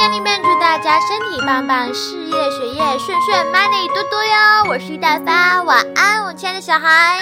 年里面祝大家身体棒棒事业学业顺顺 money 多多哟。我是一大发晚安我亲爱的小孩。